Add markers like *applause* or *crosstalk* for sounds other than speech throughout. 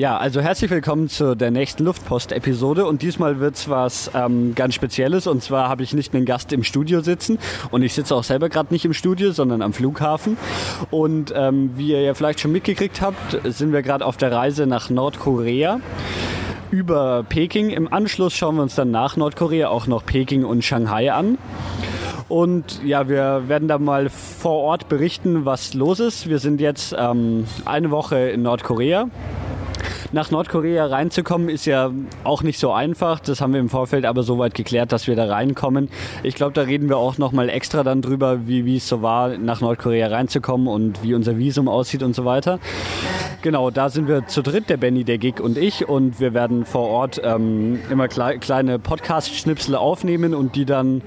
Ja, also herzlich willkommen zu der nächsten Luftpost-Episode und diesmal wird es was ähm, ganz Spezielles und zwar habe ich nicht einen Gast im Studio sitzen und ich sitze auch selber gerade nicht im Studio, sondern am Flughafen und ähm, wie ihr ja vielleicht schon mitgekriegt habt, sind wir gerade auf der Reise nach Nordkorea über Peking. Im Anschluss schauen wir uns dann nach Nordkorea auch noch Peking und Shanghai an. Und ja, wir werden da mal vor Ort berichten, was los ist. Wir sind jetzt ähm, eine Woche in Nordkorea. Nach Nordkorea reinzukommen ist ja auch nicht so einfach. Das haben wir im Vorfeld aber soweit geklärt, dass wir da reinkommen. Ich glaube, da reden wir auch noch mal extra dann drüber, wie, es so war, nach Nordkorea reinzukommen und wie unser Visum aussieht und so weiter. Genau, da sind wir zu dritt, der Benny, der Gig und ich. Und wir werden vor Ort ähm, immer klei kleine Podcast-Schnipsel aufnehmen und die dann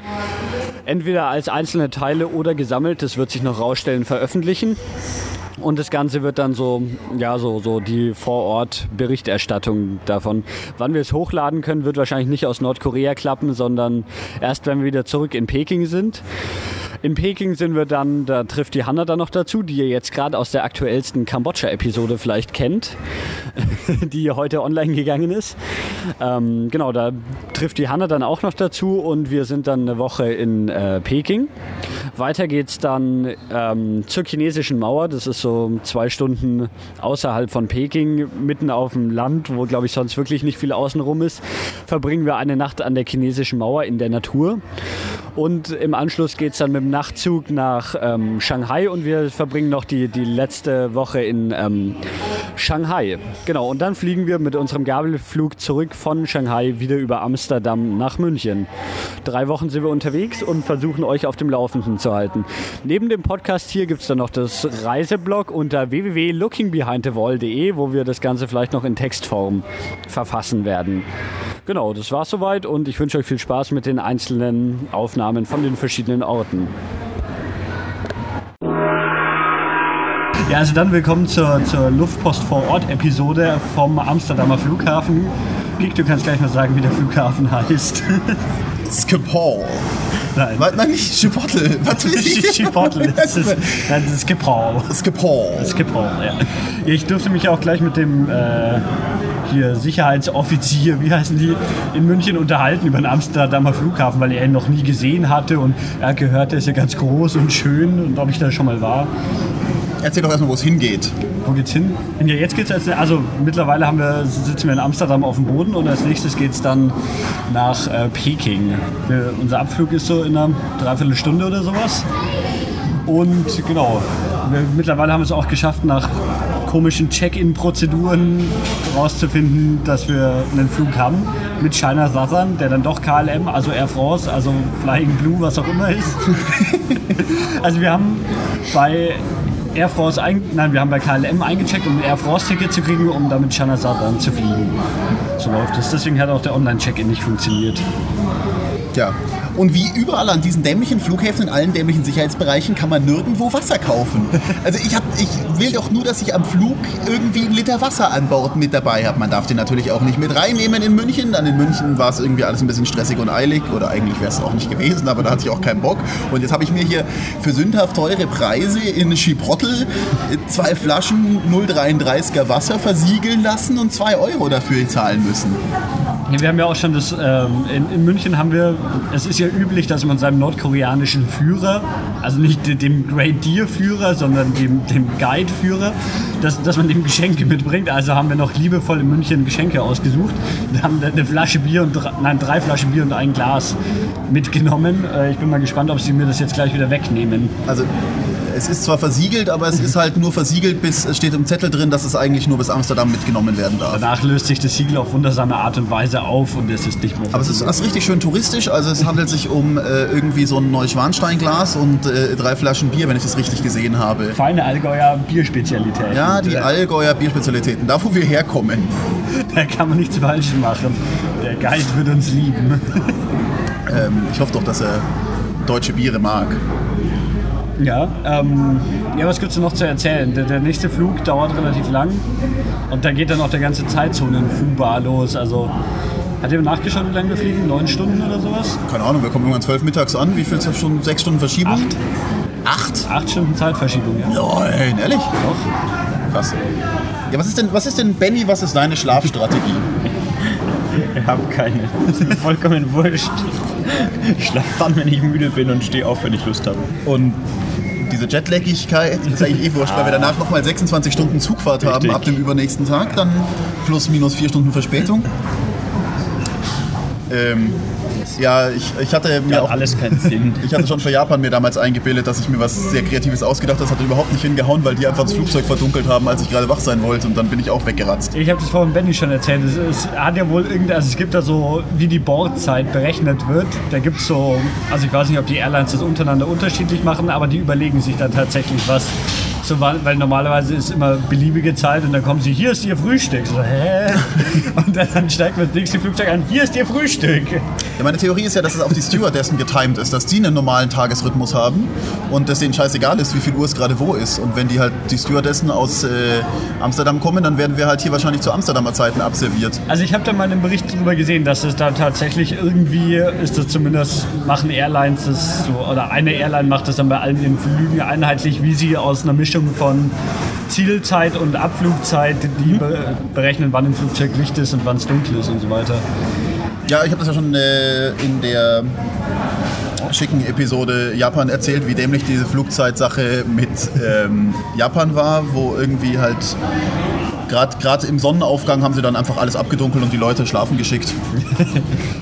entweder als einzelne Teile oder gesammelt, das wird sich noch rausstellen, veröffentlichen. Und das Ganze wird dann so, ja, so, so die Vor-Ort-Berichterstattung davon. Wann wir es hochladen können, wird wahrscheinlich nicht aus Nordkorea klappen, sondern erst, wenn wir wieder zurück in Peking sind. In Peking sind wir dann, da trifft die Hanna dann noch dazu, die ihr jetzt gerade aus der aktuellsten Kambodscha-Episode vielleicht kennt, *laughs* die heute online gegangen ist. Ähm, genau, da trifft die Hanna dann auch noch dazu und wir sind dann eine Woche in äh, Peking. Weiter geht's dann ähm, zur chinesischen Mauer. Das ist so zwei Stunden außerhalb von Peking, mitten auf dem Land, wo, glaube ich, sonst wirklich nicht viel außenrum ist. Verbringen wir eine Nacht an der chinesischen Mauer in der Natur. Und im Anschluss geht's dann mit dem Nachtzug nach ähm, Shanghai und wir verbringen noch die, die letzte Woche in ähm, Shanghai. Genau, und dann fliegen wir mit unserem Gabelflug zurück von Shanghai wieder über Amsterdam nach München. Drei Wochen sind wir unterwegs und versuchen euch auf dem Laufenden zu halten. Neben dem Podcast hier gibt es dann noch das Reiseblog unter www.lookingbehindthewall.de, wo wir das Ganze vielleicht noch in Textform verfassen werden. Genau, das war's soweit und ich wünsche euch viel Spaß mit den einzelnen Aufnahmen von den verschiedenen Orten. Ja, also dann willkommen zur, zur Luftpost vor Ort Episode vom Amsterdamer Flughafen. Geek, du kannst gleich mal sagen, wie der Flughafen heißt. *laughs* Schiphol. Nein. Was, nein, nicht Chipotle. Was will ich? Chipotle. Das ist, nein, das ist Schiphol. Schiphol. Schiphol, ja. Ich durfte mich auch gleich mit dem äh, hier Sicherheitsoffizier, wie heißen die, in München unterhalten über den Amsterdamer Flughafen, weil er ihn noch nie gesehen hatte und er gehört, der ist ja ganz groß und schön und ob ich da schon mal war. Erzähl doch erstmal, wo es hingeht. Wo geht's hin? Ja, jetzt geht's als, also mittlerweile haben wir, sitzen wir in Amsterdam auf dem Boden und als nächstes geht's dann nach äh, Peking. Wir, unser Abflug ist so in einer Dreiviertelstunde oder sowas. Und genau, wir, mittlerweile haben wir es auch geschafft, nach komischen Check-in-Prozeduren rauszufinden, dass wir einen Flug haben mit China Southern, der dann doch KLM, also Air France, also Flying Blue, was auch immer ist. *laughs* also wir haben bei Air France ein, nein, wir haben bei KLM eingecheckt, um ein Air France Ticket zu kriegen, um damit China Southern zu fliegen. So läuft es. Deswegen hat auch der Online-Check-in nicht funktioniert. Ja. Und wie überall an diesen dämlichen Flughäfen, in allen dämlichen Sicherheitsbereichen, kann man nirgendwo Wasser kaufen. Also ich, hab, ich will doch nur, dass ich am Flug irgendwie einen Liter Wasser an Bord mit dabei habe. Man darf den natürlich auch nicht mit reinnehmen in München. Dann in München war es irgendwie alles ein bisschen stressig und eilig. Oder eigentlich wäre es auch nicht gewesen, aber da hatte ich auch keinen Bock. Und jetzt habe ich mir hier für sündhaft teure Preise in Chipotle zwei Flaschen 0,33er Wasser versiegeln lassen und zwei Euro dafür zahlen müssen. Wir haben ja auch schon das, ähm, in, in München haben wir, es ist ja üblich, dass man seinem nordkoreanischen Führer, also nicht dem Great Deer Führer, sondern dem, dem Guide Führer, dass, dass man dem Geschenke mitbringt. Also haben wir noch liebevoll in München Geschenke ausgesucht. Wir haben eine Flasche Bier und, nein, drei Flaschen Bier und ein Glas mitgenommen. Äh, ich bin mal gespannt, ob sie mir das jetzt gleich wieder wegnehmen. Also es ist zwar versiegelt, aber es ist halt nur versiegelt bis, es steht im Zettel drin, dass es eigentlich nur bis Amsterdam mitgenommen werden darf. Danach löst sich das Siegel auf wundersame Art und Weise auf und es ist nicht mehr Aber es ist, ist richtig schön touristisch, also es handelt sich um äh, irgendwie so ein Neuschwansteinglas und äh, drei Flaschen Bier, wenn ich das richtig gesehen habe. feine Allgäuer Bierspezialität. Ja, die Allgäuer Bierspezialitäten, da wo wir herkommen. Da kann man nichts falsch machen. Der Guide wird uns lieben. Ähm, ich hoffe doch, dass er deutsche Biere mag. Ja, ähm, ja, was gibt's denn noch zu erzählen? Der, der nächste Flug dauert relativ lang und da geht dann auch der ganze Zeitzonen-Fuba los. Also, hat jemand nachgeschaut, wie lange wir fliegen? Neun Stunden oder sowas? Keine Ahnung, wir kommen irgendwann zwölf mittags an. Wie viel schon? Sechs Stunden Verschiebung? Acht. Acht? Acht Stunden Zeitverschiebung, ja. Nein, ehrlich? Doch. Krass. Ja, was ist denn, was ist denn Benny, was ist deine Schlafstrategie? *laughs* Ich habe keine. Das ist mir vollkommen wurscht. Ich schlafe dann, wenn ich müde bin und stehe auf, wenn ich Lust habe. Und diese Jetlaggigkeit ist eigentlich eh wurscht, weil wir danach nochmal 26 Stunden Zugfahrt haben Richtig. ab dem übernächsten Tag, dann plus minus vier Stunden Verspätung. Ähm, ja, ich, ich hatte mir Hat auch alles keinen Sinn. *laughs* Ich hatte schon für Japan mir damals eingebildet, dass ich mir was sehr Kreatives ausgedacht habe. Das hat überhaupt nicht hingehauen, weil die einfach das Flugzeug verdunkelt haben, als ich gerade wach sein wollte. Und dann bin ich auch weggeratzt. Ich habe das vorhin Benny schon erzählt. Es, es hat ja wohl irgendein, also es gibt da so, wie die Bordzeit berechnet wird. Da gibt es so, also ich weiß nicht, ob die Airlines das untereinander unterschiedlich machen, aber die überlegen sich dann tatsächlich was. So, weil normalerweise ist immer beliebige Zeit und dann kommen sie, hier ist ihr Frühstück. So, hä? *laughs* Und dann steigt man das nächste Flugzeug an, hier ist ihr Frühstück. Ja, meine Theorie ist ja, dass es auf die Stewardessen getimed ist, dass die einen normalen Tagesrhythmus haben und dass denen scheißegal ist, wie viel Uhr es gerade wo ist. Und wenn die halt die Stewardessen aus äh, Amsterdam kommen, dann werden wir halt hier wahrscheinlich zu Amsterdamer Zeiten abserviert. Also ich habe da mal einen Bericht darüber gesehen, dass es da tatsächlich irgendwie ist das zumindest machen Airlines das so oder eine Airline macht das dann bei allen ihren Flügen einheitlich, wie sie aus einer Mischung von Zielzeit und Abflugzeit die be berechnen, wann im Flugzeug Licht ist und wann es dunkel ist und so weiter. Ja, ich habe das ja schon äh, in der schicken Episode Japan erzählt, wie dämlich diese Flugzeitsache mit ähm, Japan war, wo irgendwie halt gerade im Sonnenaufgang haben sie dann einfach alles abgedunkelt und die Leute schlafen geschickt. *laughs*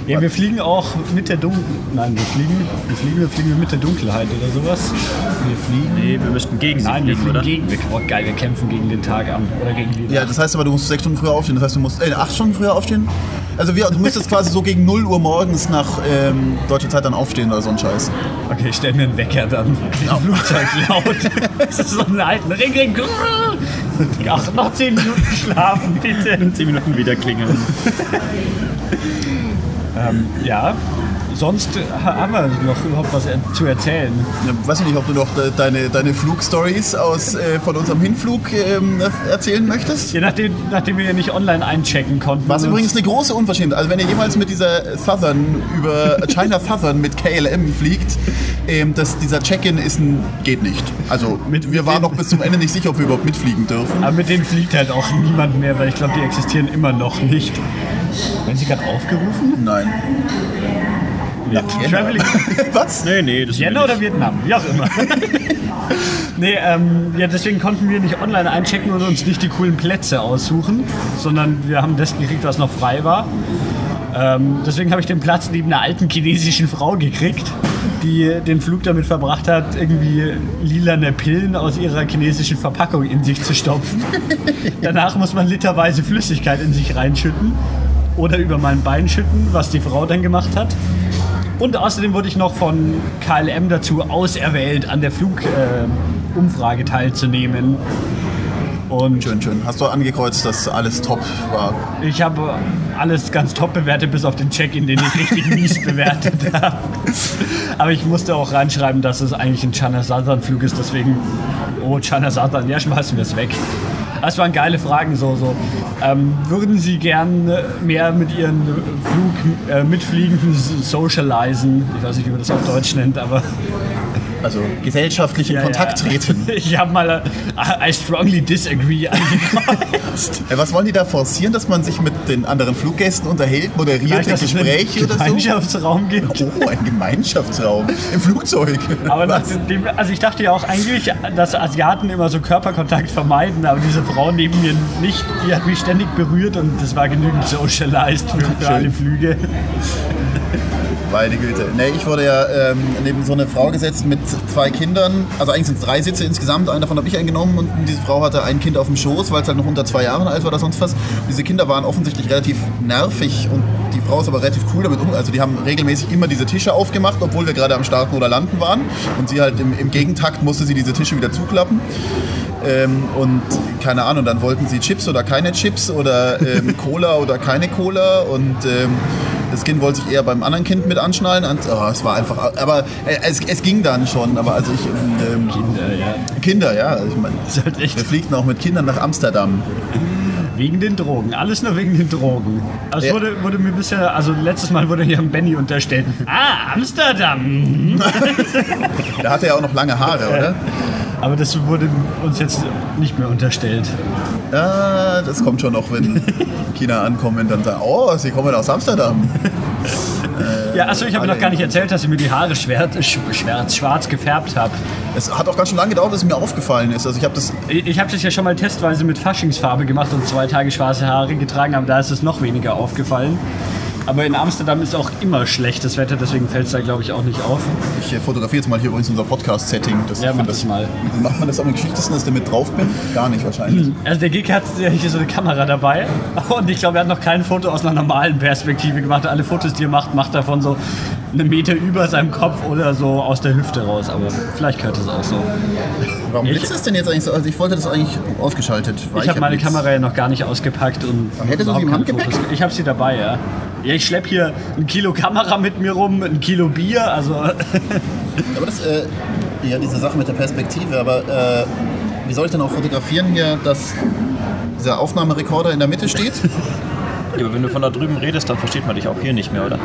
Ja, wir fliegen auch mit der Dunkelheit. Nein, wir fliegen, wir fliegen, wir fliegen mit der Dunkelheit oder sowas. Wir fliegen. Nee, wir müssten gegen sie Nein, wir fliegen, fliegen oder? gegen. Wir, oh, geil, wir kämpfen gegen den Tag an. Oder gegen die Ja, das heißt aber, du musst sechs Stunden früher aufstehen. Das heißt, du musst äh, acht Stunden früher aufstehen. Also wir, du müsstest quasi so gegen 0 Uhr morgens nach ähm, deutscher Zeit dann aufstehen oder so ein Scheiß. Okay, ich stell mir einen Wecker dann. Genau. Flugzeug laut. *laughs* das ist so einen alten Ring, Ring. Ach, noch 10 Minuten *laughs* schlafen, bitte. In 10 Minuten wieder klingeln. Ähm, ja, sonst äh, haben wir noch überhaupt was er zu erzählen. Ja, weiß ich nicht, ob du noch de deine, deine Flugstories aus äh, von unserem Hinflug ähm, erzählen möchtest. Je nachdem, nachdem wir ja nicht online einchecken konnten. Was übrigens eine große Unverschämtheit. Also wenn ihr jemals mit dieser Southern über China Southern mit KLM fliegt, ähm, das, dieser Check-in ist ein, geht nicht. Also Mit- wir waren noch bis zum Ende nicht sicher, ob wir überhaupt mitfliegen dürfen. Aber mit denen fliegt halt auch niemand mehr, weil ich glaube, die existieren immer noch nicht. Werden sie gerade aufgerufen? Nein. Ja, Traveling. *laughs* Was? Nee, nee, das Vienna oder Vietnam, wie auch immer. *laughs* nee, ähm, ja, deswegen konnten wir nicht online einchecken und uns nicht die coolen Plätze aussuchen, sondern wir haben das gekriegt, was noch frei war. Ähm, deswegen habe ich den Platz neben einer alten chinesischen Frau gekriegt, die den Flug damit verbracht hat, irgendwie lilane Pillen aus ihrer chinesischen Verpackung in sich zu stopfen. *laughs* Danach muss man literweise Flüssigkeit in sich reinschütten oder über mein Bein schütten, was die Frau dann gemacht hat. Und außerdem wurde ich noch von KLM dazu auserwählt, an der Flugumfrage äh, teilzunehmen. Und Schön, schön. Hast du angekreuzt, dass alles top war? ich habe alles ganz top bewertet, bis auf den Check-in, den ich richtig *laughs* mies bewertet habe. Aber ich musste auch reinschreiben, dass es eigentlich ein China Southern Flug ist, deswegen, oh, China Southern, ja, schmeißen wir es weg. Das waren geile Fragen, so, so. Ähm, würden Sie gern mehr mit Ihren Flug äh, mitfliegenden socialisen? Ich weiß nicht, wie man das auf Deutsch nennt, aber Also gesellschaftlich in Ja, Kontakt ja. treten. *laughs* Ich habe mal äh, I strongly disagree angekreuzt. *laughs* Äh, Was wollen die da forcieren, dass man sich mit den anderen Fluggästen unterhält, moderiert, Vielleicht, Gespräche oder so? Gemeinschaftsraum gibt. Oh, ein Gemeinschaftsraum im Flugzeug. Aber nachdem, also ich dachte ja auch eigentlich, dass Asiaten immer so Körperkontakt vermeiden, aber diese Frau neben mir nicht, die hat mich ständig berührt und das war genügend socialized für, für alle Flüge. Meine Güte. Nee, ich wurde ja ähm, neben so eine Frau gesetzt mit zwei Kindern. Also eigentlich sind es drei Sitze insgesamt. Einen davon habe ich eingenommen und diese Frau hatte ein Kind auf dem Schoß, weil es halt noch unter zwei Jahren alt war oder sonst was. Diese Kinder waren offensichtlich relativ nervig und die Frau ist aber relativ cool damit um. Also die haben regelmäßig immer diese Tische aufgemacht, obwohl wir gerade am Starten oder Landen waren. Und sie halt im, im Gegentakt musste sie diese Tische wieder zuklappen. Ähm, und keine Ahnung, dann wollten sie Chips oder keine Chips oder ähm, *laughs* Cola oder keine Cola und ähm, das Kind wollte sich eher beim anderen Kind mit anschnallen. Und, oh, es war einfach, aber äh, es, es ging dann schon. Aber also ich, ähm, Kinder, ja. Kinder, ja, ich meine, halt wir fliegen auch mit Kindern nach Amsterdam. Wegen den Drogen. Alles nur wegen den Drogen. Also es Ja. wurde, wurde mir bisher, also letztes Mal wurde hier Benny unterstellt. Ah, Amsterdam. *laughs* Da hatte er auch noch lange Haare, oder? Aber das wurde uns jetzt nicht mehr unterstellt. Ja, das kommt schon noch, wenn China ankommen, dann sagen, oh, sie kommen aus Amsterdam. Ja, achso, ich habe noch gar nicht erzählt, dass ich mir die Haare schwert, sch- schwarz, schwarz gefärbt habe. Es hat auch ganz schön lange gedauert, bis es mir aufgefallen ist. Also ich habe das, Ich, ich habe das ja schon mal testweise mit Faschingsfarbe gemacht und zwei Tage schwarze Haare getragen, aber da ist es noch weniger aufgefallen. Aber in Amsterdam ist auch immer schlechtes Wetter, deswegen fällt es da, glaube ich, auch nicht auf. ich äh, fotografiere jetzt mal hier übrigens unser Podcast-Setting. Das- Ja, mach find das mal. Macht man das am geschicktesten, dass ich damit drauf bin? Gar nicht wahrscheinlich. *clears throat* Also der Geek hat hier so eine Kamera dabei und ich glaube, er hat noch kein Foto aus einer normalen Perspektive gemacht. Alle Fotos, die er macht, macht er von so einem Meter über seinem Kopf oder so aus der Hüfte raus. Aber vielleicht gehört das auch so. Warum Ich- blitzt es denn jetzt eigentlich so? Also ich wollte das eigentlich ausgeschaltet. Ich habe meine Kamera ja noch gar nicht ausgepackt und hättest du sie im Handgepäck? Fotos. Ich habe sie dabei, ja. Ja, ich schlepp hier ein Kilo Kamera mit mir rum, ein Kilo Bier, also *laughs* Aber das, äh, ja, diese Sache mit der Perspektive, aber äh, wie soll ich denn auch fotografieren hier, dass dieser Aufnahmerekorder in der Mitte steht? *laughs* Ja, aber wenn du von da drüben redest, dann versteht man dich auch hier nicht mehr, oder?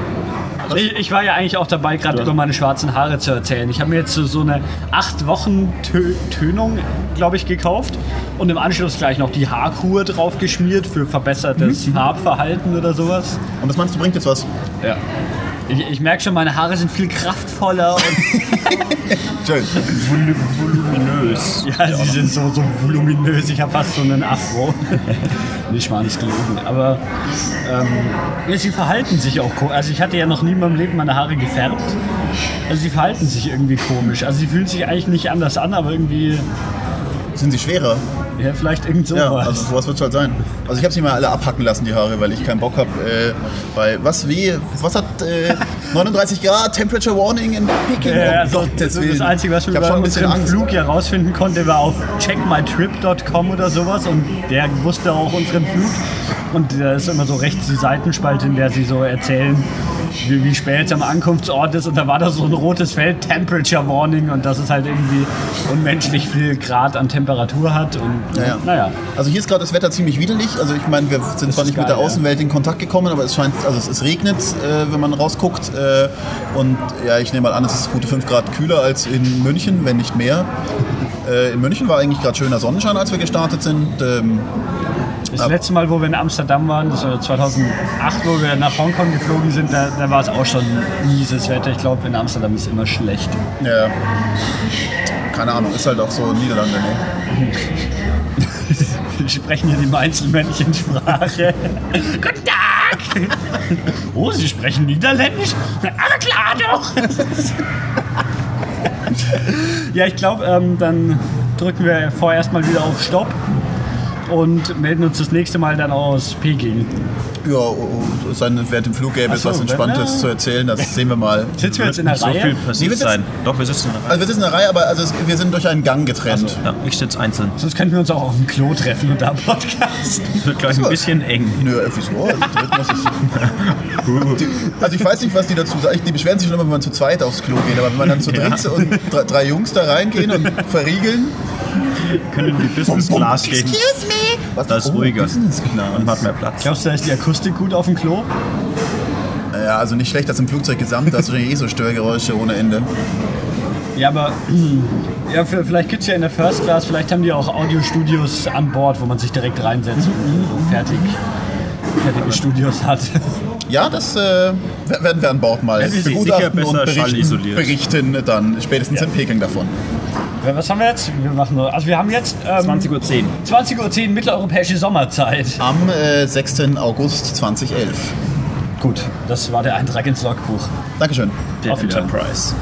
ich, ich war ja eigentlich auch dabei, gerade über meine schwarzen Haare zu erzählen. Ich habe mir jetzt so, so eine acht Wochen Tö Tönung, glaube ich, gekauft und im Anschluss gleich noch die Haarkur drauf geschmiert für verbessertes Farbverhalten oder sowas. Und das meinst du, bringt jetzt was? Ja. Ich, ich merke schon, meine Haare sind viel kraftvoller und *laughs* Schön. Voluminös. Ja, sie sind so, so voluminös. Ich habe fast so einen Afro. *laughs* Nicht mal nicht gelogen. Aber ähm, ja, sie verhalten sich auch komisch. Also ich hatte ja noch nie in meinem Leben meine Haare gefärbt. Also sie verhalten sich irgendwie komisch. Also sie fühlen sich eigentlich nicht anders an, aber irgendwie, Sind sie schwerer? ja, vielleicht irgend sowas. Ja, also sowas wird es halt sein. Also ich habe sie mal alle abhacken lassen, die Haare, weil ich keinen Bock habe. Äh, bei was wie, was hat äh, *laughs* 39 Grad Temperature Warning in Peking? Ja, Um also, Gottes das, das Einzige, was wir ich bei schon ein bisschen unserem Angst. Flug ja rausfinden konnte, war auf checkmytrip.com oder sowas und der wusste auch unseren Flug. Und da ist immer so rechts die Seitenspalte, in der sie so erzählen, wie, wie spät es am Ankunftsort ist. Und da war da so ein rotes Feld, Temperature Warning, und dass es halt irgendwie unmenschlich viel Grad an Temperatur hat. Und Ja, ja. naja, Also hier ist gerade das Wetter ziemlich widerlich. Also ich meine, wir sind zwar nicht mit geil, der Außenwelt in Kontakt gekommen, aber es scheint, also es, es regnet, äh, wenn man rausguckt. Äh, und ja, ich nehme mal an, es ist gute 5 Grad kühler als in München, wenn nicht mehr. Äh, in München war eigentlich gerade schöner Sonnenschein, als wir gestartet sind. Ähm, das letzte Mal, wo wir in Amsterdam waren, das war 2008, wo wir nach Hongkong geflogen sind, da, da war es auch schon mieses Wetter. Ich glaube, in Amsterdam ist immer schlecht. ja, keine Ahnung, ist halt auch so Niederlande, ne? *laughs* Wir sprechen hier die Mainzelmännchensprache. *laughs* Guten Tag! Oh, Sie sprechen Niederländisch? Aber klar doch! *laughs* ja, ich glaube, ähm, dann drücken wir vorerst mal wieder auf Stopp und melden uns das nächste Mal dann aus Peking. Ja, denn, während dem Flug gäbe es so, was Entspanntes ja. zu erzählen, das sehen wir mal. Sitzen wir jetzt in der so Reihe? viel Nee, passiert wir sitzen- sein. Doch, wir sitzen in der Reihe. Also wir sitzen in der Reihe, aber also es, wir sind durch einen Gang getrennt. Ja, ich sitze einzeln. Sonst könnten wir uns auch auf dem Klo treffen und da podcasten. Es wird gleich ein bisschen eng. Nö, wieso? Also, *laughs* also ich weiß nicht, was die dazu sagen. Die beschweren sich schon immer, wenn man zu zweit aufs Klo geht. Aber wenn man dann zu dritt und drei, drei Jungs da reingehen und verriegeln. *laughs* Können die Business Class gehen. Was? Das ist Oh, ruhiger. Business Class. Und hat mehr Platz. Glaubst du, da ist die Akustik gut auf dem Klo? Ja, also nicht schlecht als im Flugzeug gesamt. Da ja eh so Störgeräusche ohne Ende. Ja, aber *clears throat* ja, vielleicht gibt es ja in der First Class, vielleicht haben die auch Audiostudios an Bord, wo man sich direkt reinsetzt und fertig, fertige Studios hat. *laughs* Ja, das äh, werden wir an Bord mal sind begutachten besser und berichten, schallisoliert. berichten dann spätestens in Peking davon. Was haben wir jetzt? Wir machen nur, also wir haben jetzt ähm, 20.10 Uhr. 20.10 Uhr mitteleuropäische Sommerzeit. Am äh, 6. August 2011. Gut, das war der Eintrag ins Logbuch. Dankeschön. Der Auf Wiedersehen. Enterprise.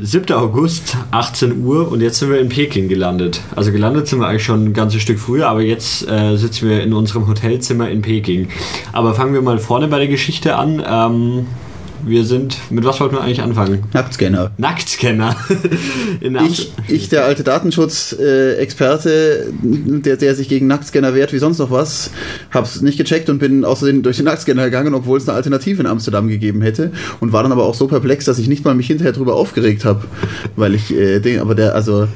7. August, 18 Uhr und jetzt sind wir in Peking gelandet. Also gelandet sind wir eigentlich schon ein ganzes Stück früher, aber jetzt äh, sitzen wir in unserem Hotelzimmer in Peking. Aber fangen wir mal vorne bei der Geschichte an. Ähm, wir sind, mit was wollten wir eigentlich anfangen? Nacktscanner. Nacktscanner. *laughs* Ich, ich, der alte Datenschutz-Experte, der, der sich gegen Nacktscanner wehrt wie sonst noch was, hab's nicht gecheckt und bin außerdem durch den Nacktscanner gegangen, obwohl es eine Alternative in Amsterdam gegeben hätte und war dann aber auch so perplex, dass ich nicht mal mich hinterher drüber aufgeregt habe, weil ich äh, den, aber der, also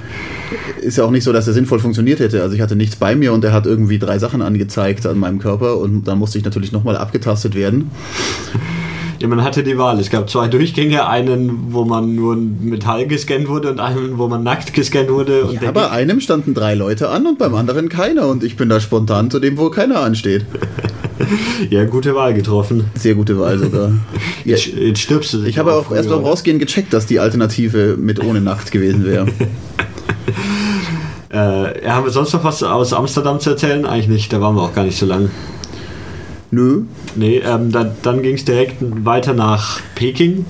ist ja auch nicht so, dass er sinnvoll funktioniert hätte. Also ich hatte nichts bei mir und er hat irgendwie drei Sachen angezeigt an meinem Körper und dann musste ich natürlich nochmal abgetastet werden. Ja, man hatte die Wahl. Es gab zwei Durchgänge, einen, wo man nur Metall gescannt wurde und einen, wo man nackt gescannt wurde. Und Ja, bei einem standen drei Leute an und beim anderen keiner. Und ich bin da spontan zu dem, wo keiner ansteht. *laughs* ja, gute Wahl getroffen. Sehr gute Wahl sogar. Ja, *laughs* Jetzt, jetzt stirbst du. ich habe auch erst beim Rausgehen gecheckt, dass die Alternative mit ohne Nackt gewesen wäre. *laughs* Äh, haben wir sonst noch was aus Amsterdam zu erzählen? Eigentlich nicht, da waren wir auch gar nicht so lange. Nö. Nee, ähm, dann, dann ging es direkt weiter nach Peking.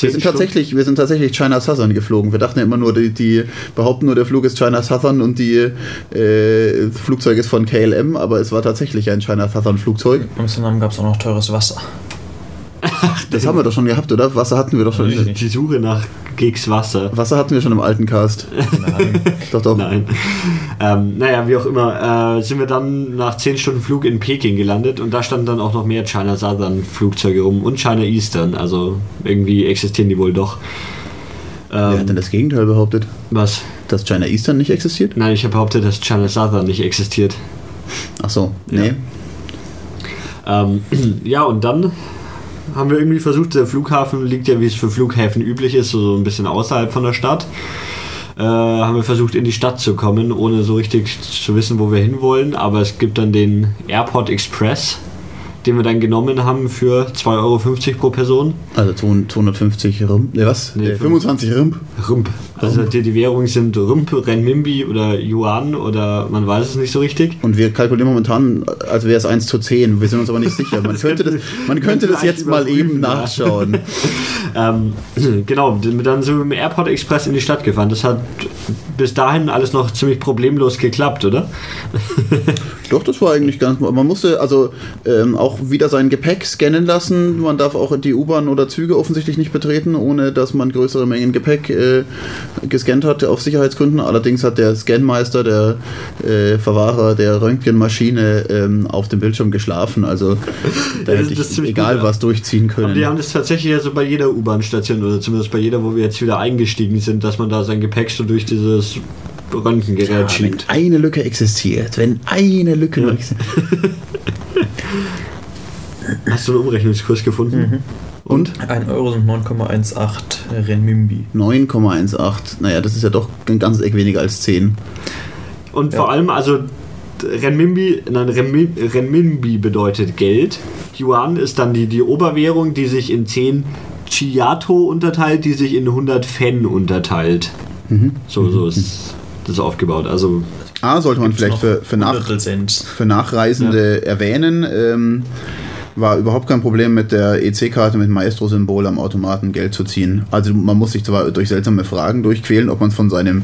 Wir sind, tatsächlich, wir sind tatsächlich China Southern geflogen. Wir dachten ja immer nur, die, die behaupten nur, der Flug ist China Southern und die äh, Flugzeug ist von KLM, aber es war tatsächlich ein China Southern Flugzeug. In Amsterdam gab es auch noch teures Wasser. *laughs* Das haben wir doch schon gehabt, oder? Wasser hatten wir doch schon. Richtig. Die Suche nach Gigs Wasser. Wasser hatten wir schon im alten Cast. Nein. *laughs* Doch, doch. Nein. Ähm, naja, wie auch immer, äh, sind wir dann nach 10 Stunden Flug in Peking gelandet und da standen dann auch noch mehr China Southern Flugzeuge rum und China Eastern. Also irgendwie existieren die wohl doch. Wer hat Ähm, denn das Gegenteil behauptet? was? Dass China Eastern nicht existiert? Nein, ich habe behauptet, dass China Southern nicht existiert. Ach so, nee. Ähm, *clears throat* ja, und dann haben wir irgendwie versucht, der Flughafen liegt ja, wie es für Flughäfen üblich ist, so ein bisschen außerhalb von der Stadt. Äh, haben wir versucht, in die Stadt zu kommen, ohne so richtig zu wissen, wo wir hinwollen. Aber es gibt dann den Airport Express, den wir dann genommen haben für 2,50 Euro pro Person. Also 250 Rimp. Ne, was? Nee, äh, 25 Rimp. Rump. Also die, die Währungen sind Rump, Renminbi oder Yuan oder man weiß es nicht so richtig. Und wir kalkulieren momentan, als wäre es 1 zu 10. Wir sind uns aber nicht sicher. Man könnte das, man könnte das jetzt mal eben nachschauen. *laughs* Ähm, *clears throat* genau, dann sind wir mit dem Airport Express in die Stadt gefahren. Das hat bis dahin alles noch ziemlich problemlos geklappt, oder? *laughs* Doch, das war eigentlich ganz. Man musste also ähm, auch wieder sein Gepäck scannen lassen. Man darf auch die U-Bahn oder Züge offensichtlich nicht betreten, ohne dass man größere Mengen Gepäck äh, gescannt hat auf Sicherheitsgründen. Allerdings hat der Scanmeister, der äh, Verwahrer der Röntgenmaschine, ähm, auf dem Bildschirm geschlafen. Also da Ja, hätte ich egal gut. was durchziehen Aber können. die haben das tatsächlich ja so bei jeder U-Bahn-Station oder zumindest bei jeder, wo wir jetzt wieder eingestiegen sind, dass man da sein Gepäck so durch dieses Röntgengerät Ja, wenn schiebt. eine Lücke existiert, wenn eine Lücke Ja. noch existiert. *laughs* Hast du einen Umrechnungskurs gefunden? Und 1 Euro sind 9,18 Renminbi. 9,18. Naja, das ist ja doch ein ganzes Eck weniger als 10. Und Ja. vor allem, also Renminbi, nein, Renmin, Renminbi bedeutet Geld. Yuan ist dann die, die Oberwährung, die sich in 10 Chiato unterteilt, die sich in 100 Fen unterteilt. So, so ist das aufgebaut. Also A, sollte man vielleicht für, für, nach, für Nachreisende erwähnen. Ähm, war überhaupt kein Problem mit der EC-Karte mit Maestro-Symbol am Automaten Geld zu ziehen. Also man muss sich zwar durch seltsame Fragen durchquälen, ob man von seinem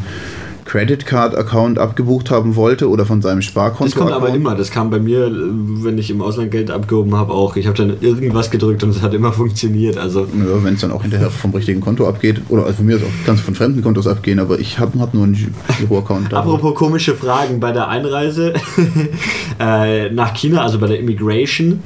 Credit Card Account abgebucht haben wollte oder von seinem Sparkonto. Das kommt aber immer. Das kam bei mir, äh, wenn ich im Ausland Geld abgehoben habe, auch. Ich habe dann irgendwas gedrückt und es hat immer *laughs* funktioniert. Also Ja, wenn es dann auch hinterher vom richtigen Konto abgeht. Oder also von mir aus auch ganz von fremden Kontos abgehen, aber ich habe hab nur einen Giro-Account. Apropos komische Fragen bei der Einreise *laughs* äh, nach China, also bei der Immigration,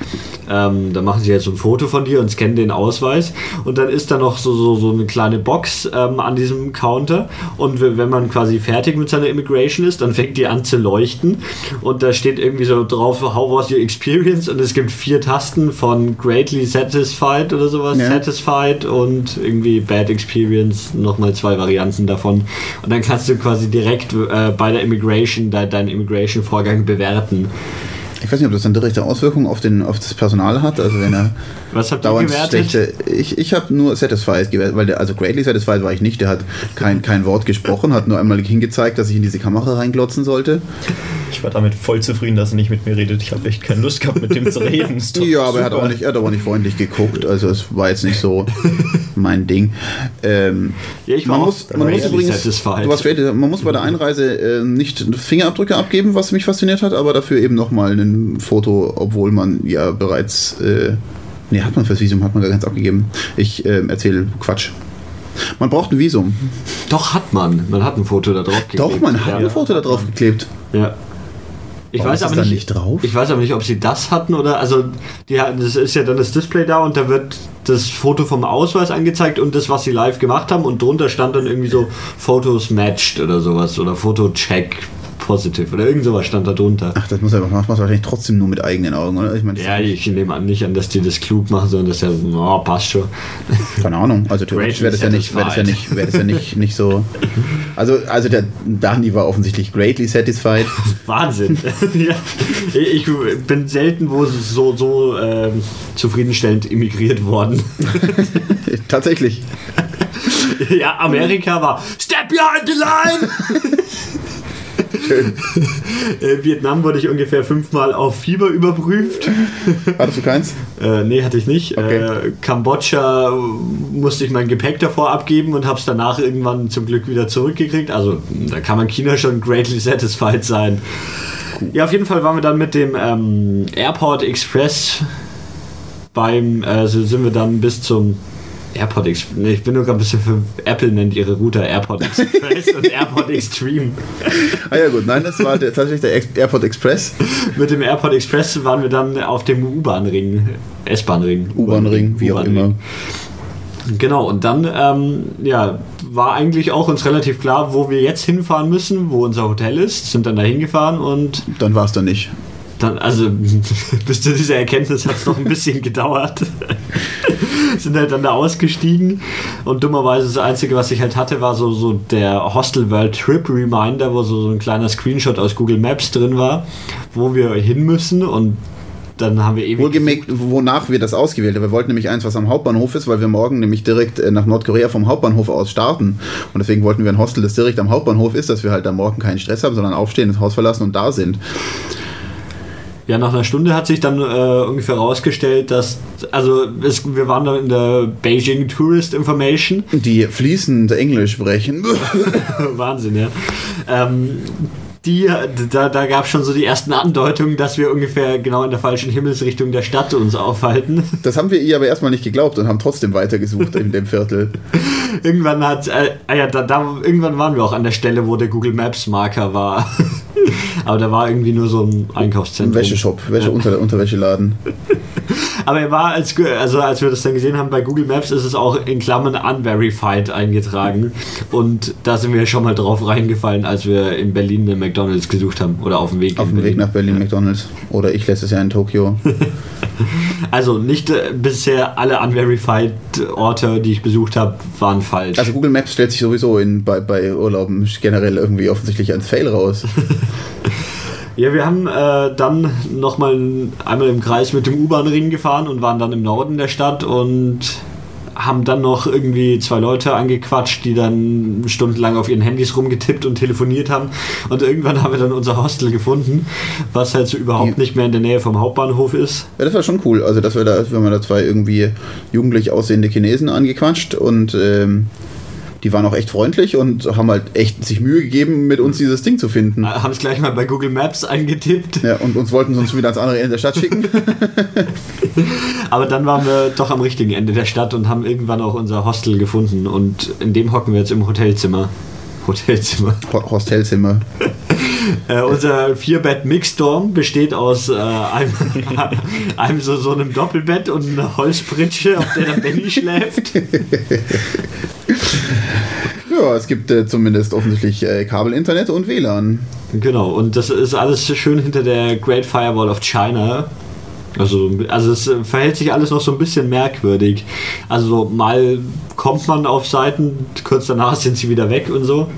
ähm, da machen sie jetzt so ein Foto von dir und scannen den Ausweis und dann ist da noch so, so, so eine kleine Box ähm, an diesem Counter und wenn man quasi fertig mit seiner Immigration ist, dann fängt die an zu leuchten und da steht irgendwie so drauf, how was your experience und es gibt vier Tasten von greatly satisfied oder sowas, Ja. satisfied und irgendwie bad experience, nochmal zwei Varianten davon und dann kannst du quasi direkt äh, bei der Immigration de deinen Immigration-Vorgang bewerten. Ich weiß nicht, ob das dann direkte Auswirkungen auf, den, auf das Personal hat. Also wenn er Was habt ihr dauernd gewertet? schlechte. Ich, ich habe nur Satisfied gewertet, weil der, also greatly satisfied war ich nicht. Der hat kein, kein Wort gesprochen, hat nur einmal hingezeigt, dass ich in diese Kamera reinglotzen sollte. Ich war damit voll zufrieden, dass er nicht mit mir redet. Ich habe echt keine Lust gehabt, mit dem zu reden. *laughs* Ja, aber er hat, super. auch nicht, er hat aber nicht freundlich geguckt. Also es war jetzt nicht so mein Ding. Ähm, Ja, ich war man muss, man muss übrigens, satisfied. du warst greatly, man muss bei der Einreise äh, nicht Fingerabdrücke abgeben, was mich fasziniert hat, aber dafür eben nochmal ein Foto, obwohl man ja bereits, äh, nee, hat man fürs Visum, hat man gar keins abgegeben. Ich ähm, erzähle Quatsch. Man braucht ein Visum. Doch, hat man. Man hat ein Foto da drauf geklebt. Doch, man hat ja. ein Foto da drauf geklebt. Ja. Ich Warum weiß aber nicht, nicht drauf? Ich weiß aber nicht, ob sie das hatten oder also die hatten, das ist ja dann das Display da und da wird das Foto vom Ausweis angezeigt und das, was sie live gemacht haben und drunter stand dann irgendwie so Photos matched oder sowas oder Foto check positive oder irgend sowas stand da drunter. Ach, das muss er macht man wahrscheinlich trotzdem nur mit eigenen Augen, oder? Ich meine, Ja, ich nehme an, nicht an, dass die das klug machen, sondern dass ja, oh, passt schon. keine Ahnung. Also theoretisch wäre das ja nicht, wäre das ja nicht, wäre das ja nicht, nicht so. Also, also der Dani war offensichtlich greatly satisfied. *laughs* Wahnsinn. *laughs* ja. Ich bin selten wo so, so ähm, zufriedenstellend immigriert worden. *laughs* Tatsächlich. ja, Amerika war Step behind the line! Schön. *laughs* Äh, Vietnam wurde ich ungefähr fünfmal auf Fieber überprüft. *laughs* Hattest du keins? Äh, nee, hatte ich nicht. Okay. Äh, Kambodscha musste ich mein Gepäck davor abgeben und habe es danach irgendwann zum Glück wieder zurückgekriegt. Also da kann man China schon greatly satisfied sein. Ja, auf jeden Fall waren wir dann mit dem ähm, Airport Express beim, also sind wir dann bis zum Airport Express. Nee, ich bin nur gerade ein bisschen für Apple nennt ihre Router Airport Express *laughs* und Airport Extreme. Ah ja gut, nein, das war der, tatsächlich der Ex- Airport Express. Mit dem Airport Express waren wir dann auf dem U-Bahn-Ring, S-Bahn-Ring. U-Bahn-Ring, wie auch immer. Genau, und dann ähm, ja, war eigentlich auch uns relativ klar, wo wir jetzt hinfahren müssen, wo unser Hotel ist. Sind dann da hingefahren und Dann war es dann nicht. Dann, also *laughs* bis zu dieser Erkenntnis hat es noch ein bisschen gedauert. *laughs* Sind halt dann da ausgestiegen und dummerweise das Einzige, was ich halt hatte, war so, so der Hostel World Trip Reminder, wo so, so ein kleiner Screenshot aus Google Maps drin war, wo wir hin müssen und dann haben wir ewig. Wohlgemerkt, wonach wir das ausgewählt haben. Wir wollten nämlich eins, was am Hauptbahnhof ist, weil wir morgen nämlich direkt äh, nach Nordkorea vom Hauptbahnhof aus starten. Und deswegen wollten wir ein Hostel, das direkt am Hauptbahnhof ist, dass wir halt am Morgen keinen Stress haben, sondern aufstehen, das Haus verlassen und da sind. Ja, nach einer Stunde hat sich dann äh, ungefähr rausgestellt, dass, also es, wir waren dann in der Beijing Tourist Information. Die fließend Englisch sprechen. *laughs* Wahnsinn, ja. Ähm, die, da, da gab es schon so die ersten Andeutungen, dass wir ungefähr genau in der falschen Himmelsrichtung der Stadt uns aufhalten. Das haben wir ihr aber erstmal nicht geglaubt und haben trotzdem weitergesucht in dem Viertel. Irgendwann hat, äh, ah ja, da, da, irgendwann waren wir auch an der Stelle, wo der Google Maps Marker war. *laughs* Aber da war irgendwie nur so ein Einkaufszentrum. Ein Wäscheshop, Wäsche, unter, Unterwäscheladen. *laughs* Aber er war, als, also als wir das dann gesehen haben bei Google Maps, ist es auch in Klammern unverified eingetragen. Und da sind wir schon mal drauf reingefallen, als wir in Berlin eine McDonalds gesucht haben. Oder auf dem Weg Auf in dem Weg nach Berlin McDonalds. Oder ich letztes Jahr in Tokio. *laughs* Also nicht äh, bisher alle unverified Orte, die ich besucht habe, waren falsch. Also Google Maps stellt sich sowieso in, bei, bei Urlauben generell irgendwie offensichtlich als Fail raus. *laughs* Ja, wir haben äh, dann nochmal einmal im Kreis mit dem U-Bahn-Ring gefahren und waren dann im Norden der Stadt und haben dann noch irgendwie zwei Leute angequatscht, die dann stundenlang auf ihren Handys rumgetippt und telefoniert haben. Und irgendwann haben wir dann unser Hostel gefunden, was halt so überhaupt nicht mehr in der Nähe vom Hauptbahnhof ist. Ja, das war schon cool. Also, dass wir da, wir haben da zwei irgendwie jugendlich aussehende Chinesen angequatscht und ähm, die waren auch echt freundlich und haben halt echt sich Mühe gegeben, mit uns dieses Ding zu finden. Haben es gleich mal bei Google Maps eingetippt. Ja, und uns wollten uns wieder ans andere Ende der Stadt schicken. *laughs* Aber dann waren wir doch am richtigen Ende der Stadt und haben irgendwann auch unser Hostel gefunden. Und in dem hocken wir jetzt im Hotelzimmer. Hotelzimmer. Ho- Hostelzimmer. *laughs* Äh, unser Vierbett-Mixdorm besteht aus äh, einem, *laughs* einem so, so einem Doppelbett und einer Holzpritsche, auf der der Benny schläft. Ja, es gibt äh, zumindest offensichtlich äh, Kabelinternet und WLAN. Genau, und das ist alles schön hinter der Great Firewall of China. Also, also es äh, verhält sich alles noch so ein bisschen merkwürdig. Also so mal kommt man auf Seiten, kurz danach *laughs* sind sie wieder weg und so.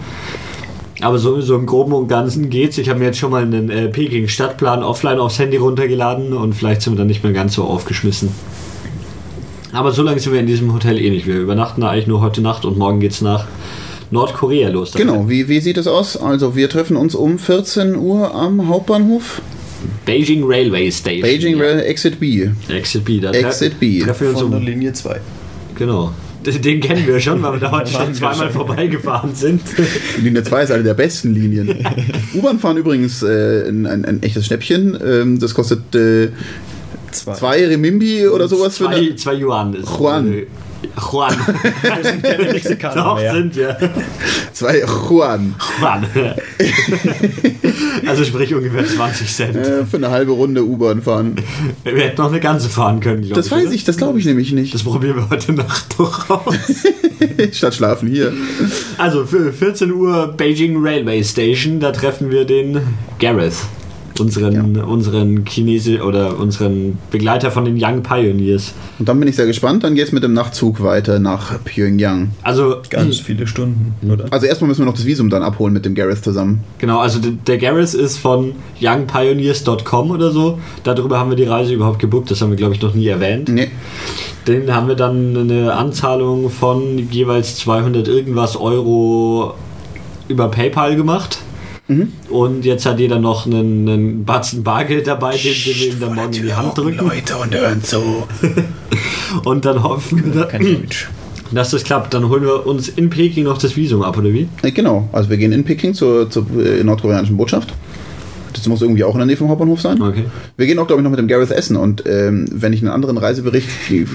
Aber so, so im Groben und Ganzen geht's. Ich habe mir jetzt schon mal einen äh, Peking-Stadtplan offline aufs Handy runtergeladen und vielleicht sind wir dann nicht mehr ganz so aufgeschmissen. Aber so lange sind wir in diesem Hotel eh nicht. Wir übernachten da eigentlich nur heute Nacht und morgen geht's nach Nordkorea los. Genau, wie, wie sieht es aus? Also, wir treffen uns um 14 Uhr am Hauptbahnhof. Beijing Railway Station. Beijing Rail Exit B. Exit B. Da Exit B. treffen wir uns Von der um. Linie 2. Genau. Den kennen wir schon, weil wir da heute *laughs* schon zweimal vorbeigefahren sind. Linie 2 ist eine der besten Linien. *laughs* U-Bahn fahren übrigens äh, ein, ein, ein echtes Schnäppchen. Ähm, das kostet äh, zwei Remimbi oder sowas für Zwei, eine. zwei Yuan ist. Yuan. Juan. Wir sind keine Mexikaner Doch, mehr. sind wir. Zwei Juan. Juan. also sprich ungefähr 20 Cent. Äh, für eine halbe Runde U-Bahn fahren. Wir hätten noch eine ganze fahren können, glaube Das ich. weiß oder? ich, das glaube ich nämlich nicht. Das probieren wir heute Nacht noch aus. *laughs* Statt schlafen hier. Also für 14 Uhr Beijing Railway Station, da treffen wir den Gareth. Unseren, unseren Chinese oder unseren Begleiter von den Young Pioneers. Und dann bin ich sehr gespannt. Dann geht es mit dem Nachtzug weiter nach Pyongyang. Also Ganz viele Stunden, oder? Also erstmal müssen wir noch das Visum dann abholen mit dem Gareth zusammen. Genau, also der- der Gareth ist von youngpioneers.com oder so. Darüber haben wir die Reise überhaupt gebucht. Das haben wir, glaube ich, noch nie erwähnt. Nee. Den haben wir dann eine Anzahlung von jeweils 200 irgendwas Euro über PayPal gemacht. Und jetzt hat jeder noch einen, einen Batzen Bargeld dabei, den, den wir ihm dann morgen in die Hand drücken. Leute und hören *laughs* zu. Und dann hoffen wir, dass das klappt. Dann holen wir uns in Peking noch das Visum ab, oder wie? Äh, Genau, also wir gehen in Peking zur, zur äh, nordkoreanischen Botschaft. Das muss irgendwie auch in der Nähe vom Hauptbahnhof sein. Okay. Wir gehen auch, glaube ich, noch mit dem Gareth essen und ähm, wenn ich einen anderen Reisebericht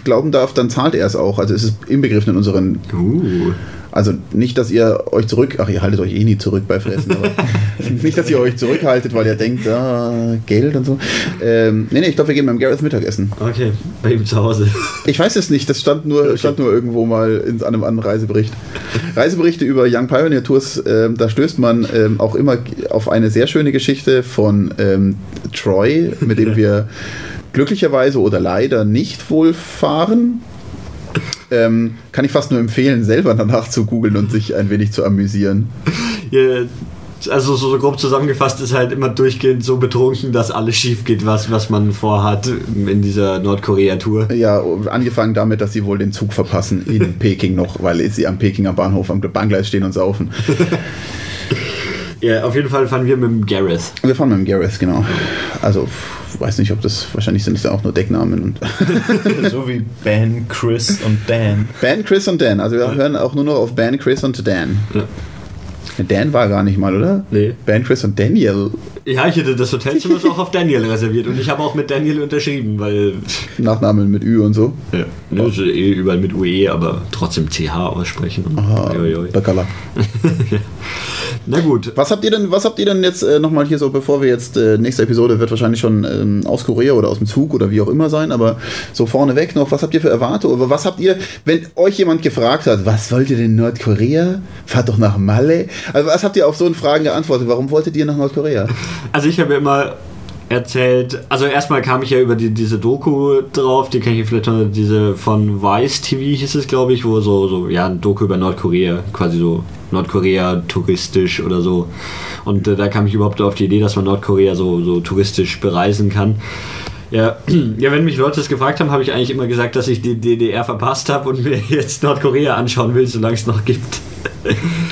glauben darf, dann zahlt er es auch. Also es ist inbegriffen in unseren. Uh. Also nicht, dass ihr euch zurück. Ach, ihr haltet euch eh nie zurück bei Fressen, aber *laughs* nicht, dass ihr euch zurückhaltet, weil ihr denkt, ah, Geld und so. Ähm, nee, nee, ich glaube, wir gehen beim Gareth Mittagessen. Okay, bei ihm zu Hause. Ich weiß es nicht, das stand nur, stand nur irgendwo mal in einem anderen Reisebericht. Reiseberichte über Young Pioneer Tours, ähm, da stößt man ähm, auch immer auf eine sehr schöne Geschichte von ähm, Troy, mit dem *laughs* wir glücklicherweise oder leider nicht wohl fahren. Ähm, kann ich fast nur empfehlen, selber danach zu googeln und sich ein wenig zu amüsieren. Ja, also so, so grob zusammengefasst ist halt immer durchgehend so betrunken, dass alles schief geht, was, was man vorhat in dieser Nordkorea-Tour. Ja, angefangen damit, dass sie wohl den Zug verpassen in *laughs* Peking noch, weil sie am Pekinger Bahnhof am Bahngleis stehen und saufen. *laughs* Ja, auf jeden Fall fahren wir mit dem Gareth. Wir fahren mit dem Gareth, genau. Also, f- weiß nicht, ob das, wahrscheinlich sind es ja auch nur Decknamen. Und *laughs* so wie Ben, Chris und Dan. Ben, Chris und Dan. Also wir hören auch nur noch auf Ben, Chris und Dan. Ja. Dan war gar nicht mal, oder? Nee. Ben, Chris und Daniel. Ja, ich hätte das Hotelzimmer auch auf Daniel reserviert und ich habe auch mit Daniel unterschrieben, weil. Nachnamen mit Ü und so. Ja, ne, ist eh überall mit UE, aber trotzdem CH aussprechen. Ah, oi. Bacala. *laughs* Na gut. Was habt ihr denn, was habt ihr denn jetzt äh, nochmal hier so, bevor wir jetzt, äh, nächste Episode wird wahrscheinlich schon ähm, aus Korea oder aus dem Zug oder wie auch immer sein, aber so vorneweg noch, was habt ihr für Erwartungen? Oder was habt ihr, wenn euch jemand gefragt hat, was wollt ihr denn in Nordkorea? Fahrt doch nach Malle. Also was habt ihr auf so eine Fragen geantwortet? Warum wolltet ihr nach Nordkorea? Also ich habe immer erzählt, also erstmal kam ich ja über die, diese Doku drauf, die kenne ich vielleicht noch, diese von Vice TV hieß es, glaube ich, wo so, so, ja, ein Doku über Nordkorea, quasi so Nordkorea touristisch oder so. Und äh, da kam ich überhaupt auf die Idee, dass man Nordkorea so, so touristisch bereisen kann. Ja, *clears throat* ja, wenn mich Leute das gefragt haben, habe ich eigentlich immer gesagt, dass ich die DDR verpasst habe und mir *laughs* jetzt Nordkorea anschauen will, solange es noch gibt.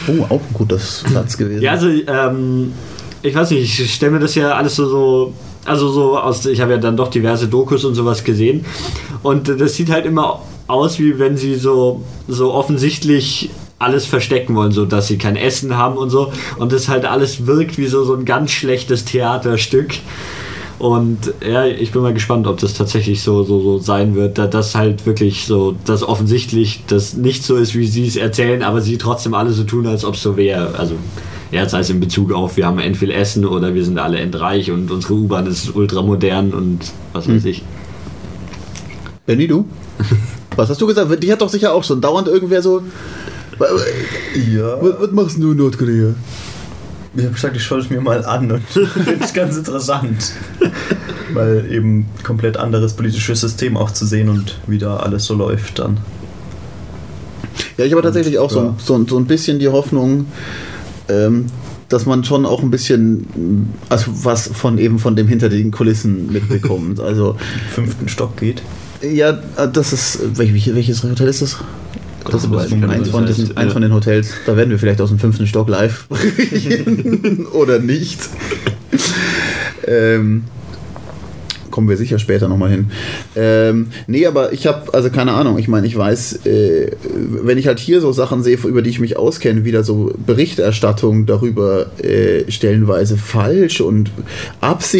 Oh, auch ein guter Satz gewesen. Ja, also, ähm, ich weiß nicht, ich stelle mir das ja alles so, so also so aus, ich habe ja dann doch diverse Dokus und sowas gesehen und das sieht halt immer aus, wie wenn sie so, so offensichtlich alles verstecken wollen, so dass sie kein Essen haben und so und das halt alles wirkt wie so, so ein ganz schlechtes Theaterstück. Und ja, ich bin mal gespannt, ob das tatsächlich so, so, so sein wird, da das halt wirklich so, dass offensichtlich das nicht so ist, wie sie es erzählen, aber sie trotzdem alle so tun, als ob es so wäre. Also, ja, sei es in Bezug auf, wir haben viel Essen oder wir sind alle endreich und unsere U-Bahn ist ultramodern und was weiß ich. Benny, du? *laughs* Was hast du gesagt? Die hat doch sicher auch schon dauernd irgendwer so. Ja. Was, was machst du in Nordkorea? Ich habe gesagt, ich schaue es mir mal an und *laughs* finde es ganz interessant. Weil eben komplett anderes politisches System auch zu sehen und wie da alles so läuft dann. Ja, ich habe tatsächlich auch so, Ja. so, so ein bisschen die Hoffnung, ähm, dass man schon auch ein bisschen also was von eben von dem hinter den Kulissen mitbekommt. *laughs* Also Fünften Stock geht. ja, das ist welch- welches Hotel ist das? Das ist eins, von diesen, eins von den Hotels. Da werden wir vielleicht aus dem fünften Stock live *laughs* *laughs* oder nicht. ähm, kommen wir sicher später nochmal hin. Ähm, nee, aber ich habe, also keine Ahnung, ich meine, ich weiß, äh, wenn ich halt hier so Sachen sehe, über die ich mich auskenne, wieder so Berichterstattung darüber äh, stellenweise falsch und absichtlich